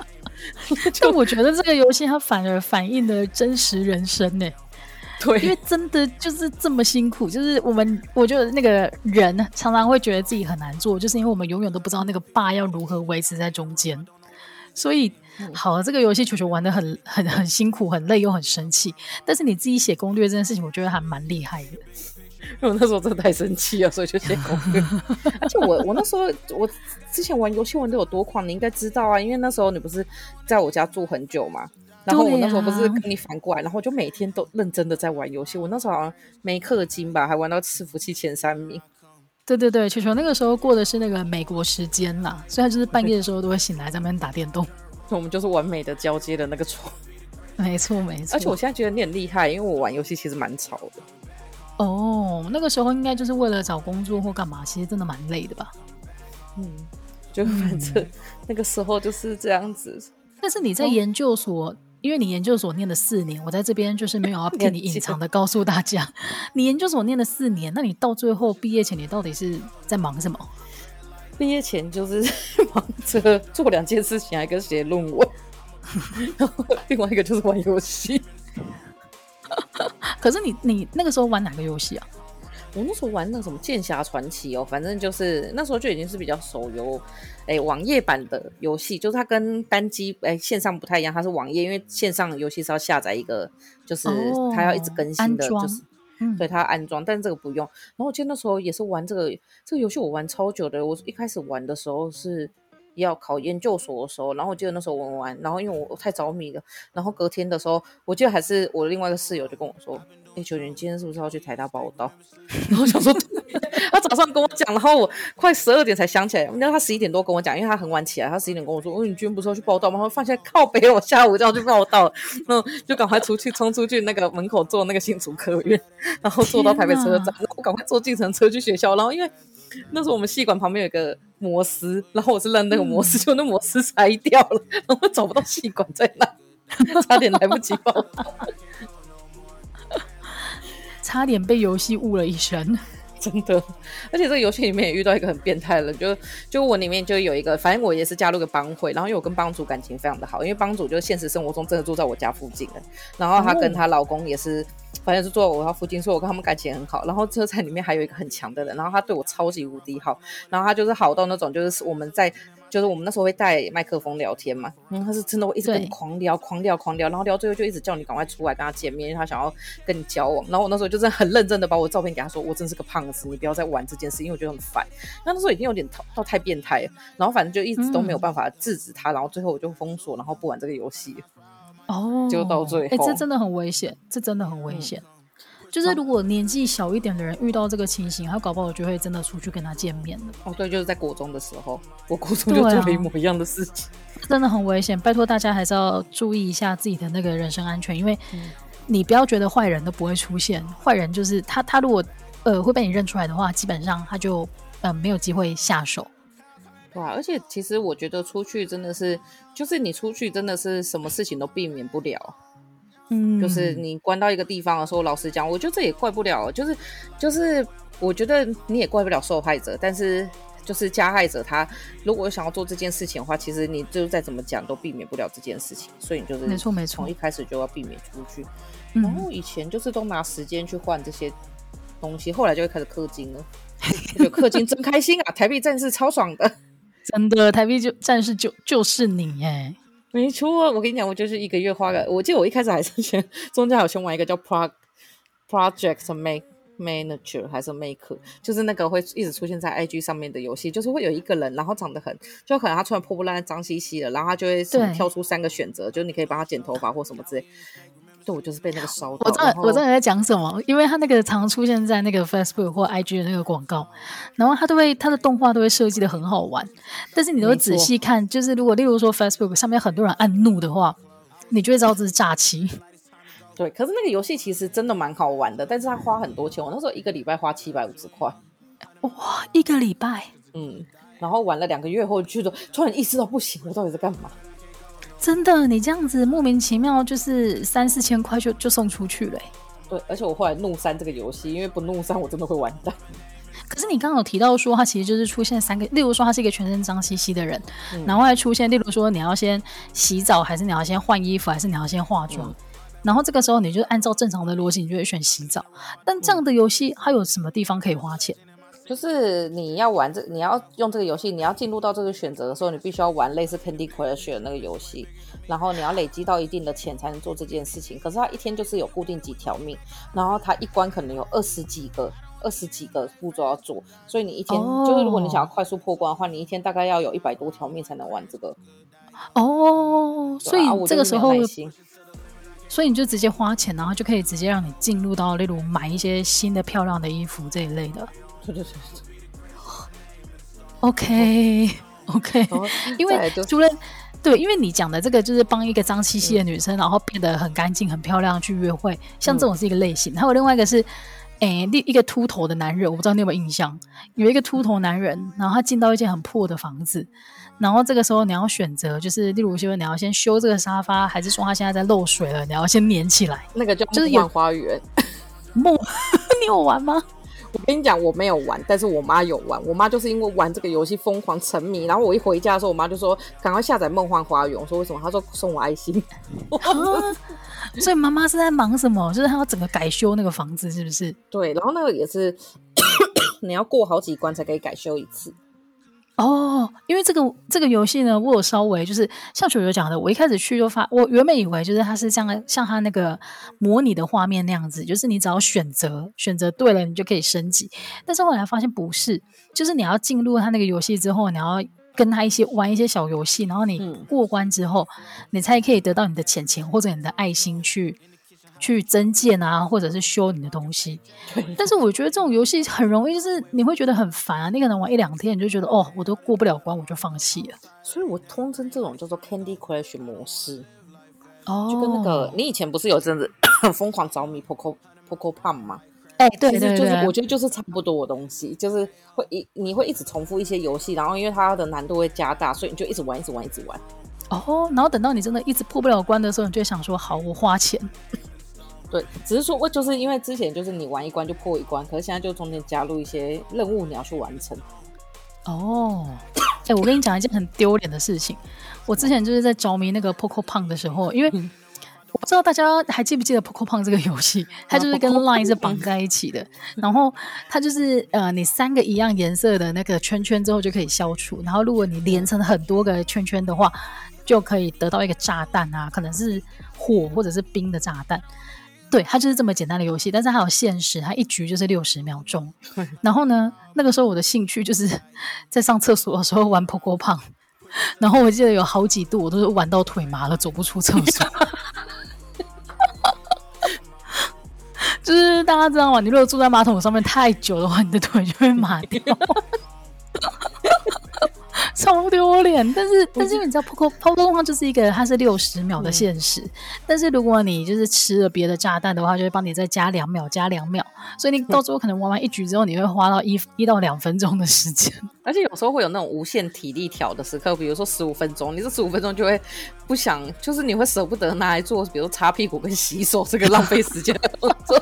<laughs> 但我觉得这个游戏它反而反映了真实人生呢、欸。对，因为真的就是这么辛苦，就是我们我觉得那个人常常会觉得自己很难做，就是因为我们永远都不知道那个坝要如何维持在中间，所以。好，这个游戏球球玩的很 <laughs> 很很辛苦，很累又很生气。但是你自己写攻略这件事情，我觉得还蛮厉害的。<laughs> 因为我那时候真的太生气了，所以就写攻略。<laughs> 而且我我那时候我之前玩游戏玩的有多狂，你应该知道啊。因为那时候你不是在我家住很久嘛，然后我那时候不是跟你反过来，然后就每天都认真的在玩游戏。我那时候好像没氪金吧，还玩到伺服器前三名。对对对，球球那个时候过的是那个美国时间啦，所以他就是半夜的时候都会醒来在那边打电动。我们就是完美的交接的那个床，<laughs> 没错没错。而且我现在觉得你很厉害，因为我玩游戏其实蛮吵的。哦，那个时候应该就是为了找工作或干嘛，其实真的蛮累的吧？嗯，就反正 <laughs> 那个时候就是这样子。嗯、但是你在研究所，哦、因为你研究所念了四年，我在这边就是没有要 <laughs> 替你隐藏的告诉大家，你研究所念了四年，那你到最后毕业前，你到底是在忙什么？毕业前就是 <laughs> 忙着做两件事情，还跟写论文，<laughs> 然后另外一个就是玩游戏。<laughs> 可是你你那个时候玩哪个游戏啊？我那时候玩那个什么《剑侠传奇》哦，反正就是那时候就已经是比较手游，哎、欸，网页版的游戏，就是它跟单机哎、欸、线上不太一样，它是网页，因为线上游戏是要下载一个，就是它要一直更新的，哦、就是。嗯，对，它安装，但是这个不用。然后我记得那时候也是玩这个这个游戏，我玩超久的。我一开始玩的时候是要考研究所的时候，然后我记得那时候玩玩，然后因为我太着迷了，然后隔天的时候，我记得还是我另外一个室友就跟我说。球球，你今天是不是要去台大报到？<laughs> 然后我想说，他早上跟我讲，然后我快十二点才想起来。然后他十一点多跟我讲，因为他很晚起来，他十一点跟我说：“哦，你今天不是要去报到吗？”他放下靠北，我下午就要去报到，嗯，就赶快出去冲出去那个门口坐那个新竹科院，然后坐到台北车站，然后赶快坐计程车去学校。然后因为那时候我们系馆旁边有一个摩斯，然后我是扔那个摩斯，就那摩斯拆掉了，<laughs> 然后找不到气管在哪，<laughs> 差点来不及报到。<laughs> 差点被游戏误了一生，真的。而且这个游戏里面也遇到一个很变态的人，就就我里面就有一个，反正我也是加入个帮会，然后因为我跟帮主感情非常的好，因为帮主就是现实生活中真的住在我家附近的，然后她跟她老公也是。反正是坐在我家附近，所以我跟他们感情很好。然后车站里面还有一个很强的人，然后他对我超级无敌好。然后他就是好到那种，就是我们在，就是我们那时候会带麦克风聊天嘛。嗯，他是真的会一直跟你狂聊、狂聊、狂聊，然后聊最后就一直叫你赶快出来跟他见面，因为他想要跟你交往。然后我那时候就是很认真的把我照片给他说，我真是个胖子，你不要再玩这件事，因为我觉得很烦。那那时候已经有点到太变态了。然后反正就一直都没有办法制止他，嗯、然后最后我就封锁，然后不玩这个游戏。哦，就到最后，哎、欸，这真的很危险，这真的很危险。嗯就是如果年纪小一点的人遇到这个情形，他搞不好就会真的出去跟他见面了。哦，对，就是在国中的时候，我国中就做了一模一样的事情，啊、<laughs> 真的很危险。拜托大家还是要注意一下自己的那个人身安全，因为你不要觉得坏人都不会出现，坏人就是他，他如果呃会被你认出来的话，基本上他就呃没有机会下手。哇，而且其实我觉得出去真的是，就是你出去真的是什么事情都避免不了。嗯，就是你关到一个地方的时候，老实讲，我觉得这也怪不了，就是就是，我觉得你也怪不了受害者，但是就是加害者他如果想要做这件事情的话，其实你就再怎么讲都避免不了这件事情，所以你就是没错没错，从一开始就要避免出去。然后以前就是都拿时间去换这些东西，后来就会开始氪金了，<laughs> 就氪金真开心啊！台币战士超爽的，真的，台币就战士就就是你耶。没错，我跟你讲，我就是一个月花个，我记得我一开始还是先 <laughs> 中间有先玩一个叫 Pro Project Make Manager 还是 Maker，就是那个会一直出现在 IG 上面的游戏，就是会有一个人，然后长得很，就可能他穿破破烂烂、脏兮兮的，然后他就会跳出三个选择，就是你可以帮他剪头发或什么之类。我就是被那个烧到。我知道我知道你在讲什么，因为他那个常出现在那个 Facebook 或 IG 的那个广告，然后他都会他的动画都会设计的很好玩，但是你都会仔细看，就是如果例如说 Facebook 上面很多人按怒的话，你就会知道这是诈欺。<laughs> 对，可是那个游戏其实真的蛮好玩的，但是他花很多钱，我那时候一个礼拜花七百五十块。哇，一个礼拜，嗯，然后玩了两个月后，就突然意识到不行，我到底在干嘛？真的，你这样子莫名其妙就是三四千块就就送出去了。对，而且我后来怒删这个游戏，因为不怒删我真的会完蛋。可是你刚刚有提到说，它其实就是出现三个，例如说他是一个全身脏兮兮的人，嗯、然后还出现，例如说你要先洗澡，还是你要先换衣服，还是你要先化妆，嗯、然后这个时候你就按照正常的逻辑，你就会选洗澡。但这样的游戏它有什么地方可以花钱？就是你要玩这，你要用这个游戏，你要进入到这个选择的时候，你必须要玩类似 Candy Crush 的那个游戏，然后你要累积到一定的钱才能做这件事情。可是它一天就是有固定几条命，然后它一关可能有二十几个。二十几个步骤要做，所以你一天、oh. 就是如果你想要快速破关的话，你一天大概要有一百多条命才能玩这个。哦、oh, 对，所以这个时候，所以你就直接花钱，然后就可以直接让你进入到例如买一些新的漂亮的衣服这一类的。对对对。OK OK，因为除了对，因为你讲的这个就是帮一个脏兮兮的女生，嗯、然后变得很干净、很漂亮去约会，像这种是一个类型。还有另外一个是。哎，另一个秃头的男人，我不知道你有没有印象？有一个秃头男人，然后他进到一间很破的房子，然后这个时候你要选择，就是例如说你要先修这个沙发，还是说他现在在漏水了，你要先粘起来？那个叫就是梦花园梦，<laughs> 你有玩吗？我跟你讲，我没有玩，但是我妈有玩。我妈就是因为玩这个游戏疯狂沉迷，然后我一回家的时候，我妈就说赶快下载《梦幻花园》。我说为什么？她说送我爱心。<laughs> 所以妈妈是在忙什么？就是她要整个改修那个房子，是不是？对，然后那个也是 <coughs> 你要过好几关才可以改修一次。哦，因为这个这个游戏呢，我有稍微就是像球球讲的，我一开始去就发，我原本以为就是它是像像它那个模拟的画面那样子，就是你只要选择选择对了，你就可以升级。但是后来发现不是，就是你要进入它那个游戏之后，你要跟他一些玩一些小游戏，然后你过关之后，嗯、你才可以得到你的钱钱或者你的爱心去。去增建啊，或者是修你的东西。<laughs> 但是我觉得这种游戏很容易，就是你会觉得很烦啊。你可能玩一两天，你就觉得哦，我都过不了关，我就放弃了。所以我通称这种叫做 Candy Crush 模式。哦，就跟那个你以前不是有阵子 <coughs> 疯狂着迷 Poco Poco Pump 吗？哎、欸，对对对，就是我觉得就是差不多的东西，就是会一你会一直重复一些游戏，然后因为它的难度会加大，所以你就一直玩，一直玩，一直玩。哦，然后等到你真的一直破不了关的时候，你就想说，好，我花钱。对，只是说我就是因为之前就是你玩一关就破一关，可是现在就中间加入一些任务，你要去完成。哦，哎、欸，我跟你讲一件很丢脸的事情，我之前就是在着迷那个 Poco Pong 的时候，因为我不知道大家还记不记得 Poco Pong 这个游戏，<laughs> 它就是跟 Line 是绑在一起的，然后它就是呃，你三个一样颜色的那个圈圈之后就可以消除，然后如果你连成很多个圈圈的话，就可以得到一个炸弹啊，可能是火或者是冰的炸弹。对，它就是这么简单的游戏，但是它有限时，它一局就是六十秒钟。<laughs> 然后呢，那个时候我的兴趣就是在上厕所的时候玩 Poco Pong，然后我记得有好几度我都是玩到腿麻了，走不出厕所。<laughs> 就是大家知道吗？你如果坐在马桶上面太久的话，你的腿就会麻掉。<laughs> <laughs> 超丢脸，但是但是因为你知道 Poco 的话就是一个它是六十秒的限时，嗯、但是如果你就是吃了别的炸弹的话，就会帮你再加两秒，加两秒，所以你到最后可能玩完一局之后，你会花到一一到两分钟的时间，<laughs> 而且有时候会有那种无限体力条的时刻，比如说十五分钟，你这十五分钟就会不想，就是你会舍不得拿来做，比如说擦屁股跟洗手这个浪费时间的动作，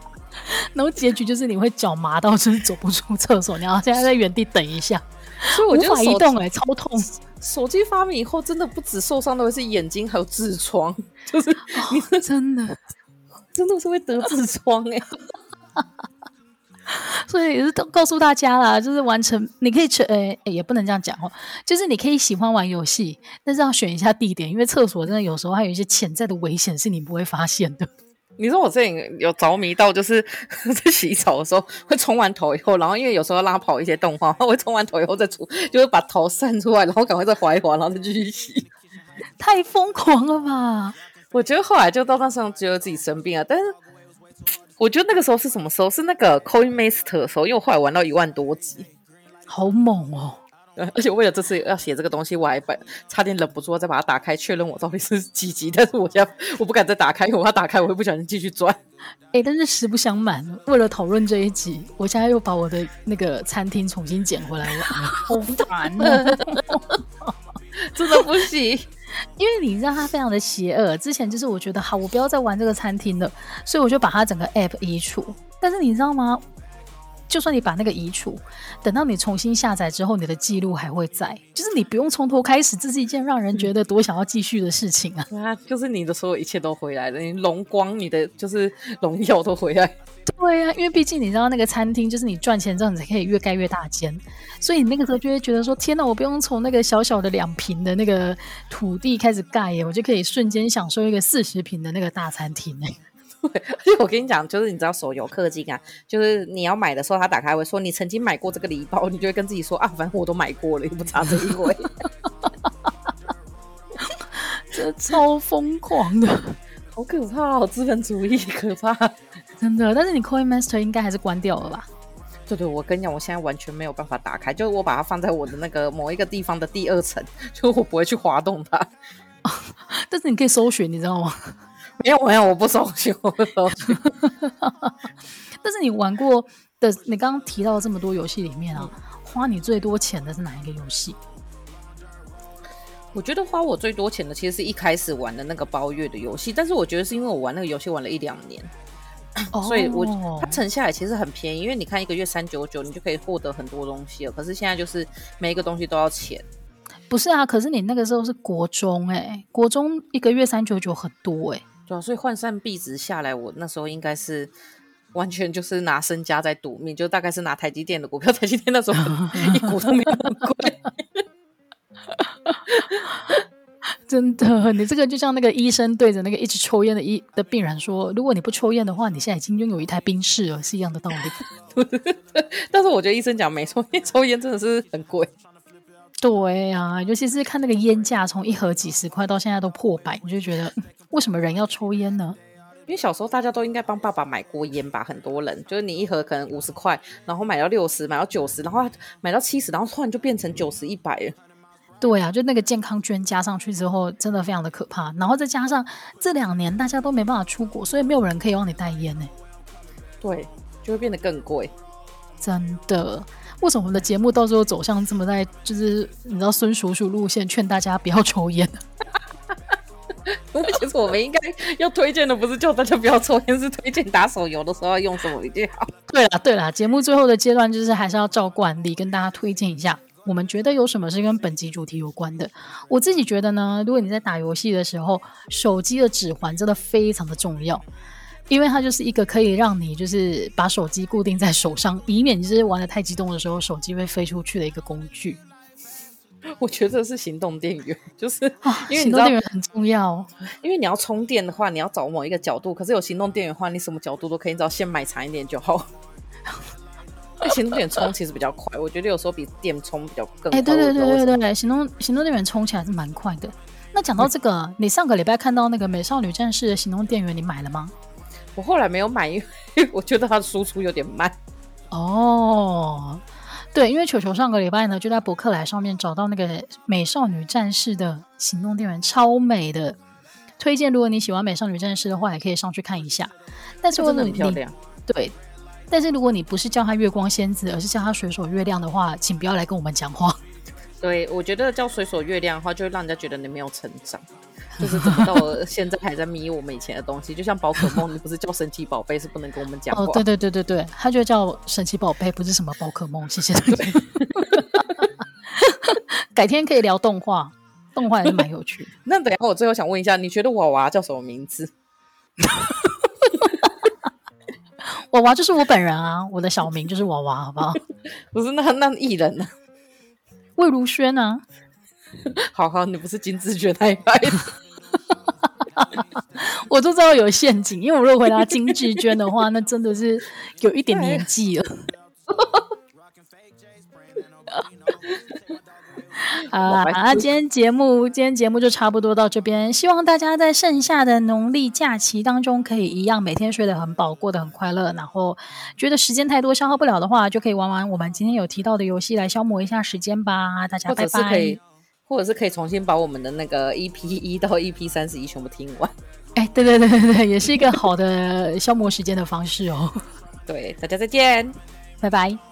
<laughs> 然后结局就是你会脚麻到就是走不出厕所，你要现在在原地等一下。<laughs> 所以我觉得无法移动哎、欸，超痛。手机发明以后，真的不止受伤的会是眼睛，还有痔疮，就是你、哦、真的真的是会得痔疮哎。<laughs> 所以也是都告诉大家啦，就是完成你可以去，哎、欸，也不能这样讲哦，就是你可以喜欢玩游戏，但是要选一下地点，因为厕所真的有时候还有一些潜在的危险是你不会发现的。你说我这里有着迷到，就是 <laughs> 在洗澡的时候会冲完头以后，然后因为有时候要拉跑一些动画，我会冲完头以后再出，就会把头散出来，然后赶快再滑一滑，然后再继续洗。太疯狂了吧！我觉得后来就到那时候觉得自己生病了，但是我觉得那个时候是什么时候？是那个 Coin Master 的时候，因为我后来玩到一万多级，好猛哦！而且为了这次要写这个东西，我还把差点忍不住再把它打开确认我到底是几级，但是我现在我不敢再打开，因为我要打开我会不小心继续转。哎、欸，但是实不相瞒，为了讨论这一集，我现在又把我的那个餐厅重新捡回来了，<laughs> 好烦啊！<laughs> 真的不行，<laughs> 因为你知道它非常的邪恶。之前就是我觉得好，我不要再玩这个餐厅了，所以我就把它整个 app 移除。但是你知道吗？就算你把那个移除，等到你重新下载之后，你的记录还会在，就是你不用从头开始，这是一件让人觉得多想要继续的事情啊！<laughs> 啊，就是你的所有一切都回来了，你荣光，你的就是荣耀都回来。对呀、啊，因为毕竟你知道那个餐厅，就是你赚钱之后你才可以越盖越大间，所以你那个时候就会觉得说：天哪，我不用从那个小小的两平的那个土地开始盖耶，我就可以瞬间享受一个四十平的那个大餐厅呢。对，<laughs> 而且我跟你讲，就是你知道手游氪金啊，就是你要买的时候，他打开会说你曾经买过这个礼包，你就会跟自己说啊，反正我都买过了，也不差这一回。这超疯狂的，<laughs> 好可怕，好资本主义，可怕，真的。但是你 Coin Master 应该还是关掉了吧？对对，我跟你讲，我现在完全没有办法打开，就是我把它放在我的那个某一个地方的第二层，就我不会去滑动它。<laughs> 但是你可以搜寻，你知道吗？没有没有，我不搜寻，我不。<laughs> 但是你玩过的，你刚刚提到的这么多游戏里面啊，花你最多钱的是哪一个游戏？我觉得花我最多钱的，其实是一开始玩的那个包月的游戏。但是我觉得是因为我玩那个游戏玩了一两年，哦、所以我它存下来其实很便宜。因为你看一个月三九九，你就可以获得很多东西了。可是现在就是每一个东西都要钱。不是啊，可是你那个时候是国中哎、欸，国中一个月三九九很多哎、欸。对啊，所以换算币值下来，我那时候应该是完全就是拿身家在赌命，就大概是拿台积电的股票。<laughs> 台积电那时候一股都没那么贵。<laughs> 真的，你这个就像那个医生对着那个一直抽烟的医的病人说：“如果你不抽烟的话，你现在已经拥有一台冰室了，是一样的道理。<laughs> ”但是我觉得医生讲没错，因为抽烟真的是很贵。对呀、啊，尤其是看那个烟价从一盒几十块到现在都破百，你就觉得。为什么人要抽烟呢？因为小时候大家都应该帮爸爸买过烟吧，很多人就是你一盒可能五十块，然后买到六十，买到九十，然后买到七十，然后突然就变成九十一百了。对、啊，就那个健康捐加上去之后，真的非常的可怕。然后再加上这两年大家都没办法出国，所以没有人可以帮你带烟呢。对，就会变得更贵。真的，为什么我们的节目到最后走向这么在，就是你知道孙叔叔路线，劝大家不要抽烟？不 <laughs> 过其实我们应该要推荐的不是叫大家不要抽烟，是推荐打手游的时候要用什么比较好。对了对啦，节目最后的阶段就是还是要照惯例跟大家推荐一下，我们觉得有什么是跟本集主题有关的。我自己觉得呢，如果你在打游戏的时候，手机的指环真的非常的重要，因为它就是一个可以让你就是把手机固定在手上，以免就是玩得太激动的时候，手机会飞出去的一个工具。<laughs> 我觉得是行动电源，就是因为行动电源很重要。因为你要充电的话，你要找某一个角度。可是有行动电源的话，你什么角度都可以，你只要先买长一点就好。<laughs> 行动电源充其实比较快，我觉得有时候比电充比较更快。哎、欸，对对对对对对，行动行动电源充起来是蛮快的。那讲到这个、嗯，你上个礼拜看到那个美少女战士的行动电源，你买了吗？我后来没有买，因为 <laughs> 我觉得它的输出有点慢。哦。对，因为球球上个礼拜呢，就在博客来上面找到那个美少女战士的行动电源，超美的，推荐。如果你喜欢美少女战士的话，也可以上去看一下。但是真的很漂亮。对，但是如果你不是叫她月光仙子，而是叫她水手月亮的话，请不要来跟我们讲话。对，我觉得叫水手月亮的话，就会让人家觉得你没有成长。就是怎么到了现在还在迷我们以前的东西，就像宝可梦，你不是叫神奇宝贝，是不能跟我们讲话。哦，对对对对对，他就叫神奇宝贝，不是什么宝可梦。谢谢。对 <laughs> 改天可以聊动画，动画也是蛮有趣的。那等下我最后想问一下，你觉得娃娃叫什么名字？<laughs> 娃娃就是我本人啊，我的小名就是娃娃，好不好？<laughs> 不是那那艺人呢？魏如萱啊？<laughs> 好好，你不是金志娟那一派的。<laughs> 我就知道有陷阱，因为我如果回答金志娟的话，那真的是有一点年纪了。<laughs> <laughs> 啊，那今天节目今天节目就差不多到这边，希望大家在剩下的农历假期当中可以一样每天睡得很饱，过得很快乐。然后觉得时间太多消耗不了的话，就可以玩玩我们今天有提到的游戏来消磨一下时间吧。大家拜拜。或者是可以重新把我们的那个 EP 一到 EP 三十一全部听完。哎，对对对对对，也是一个好的消磨时间的方式哦。对，大家再见，拜拜。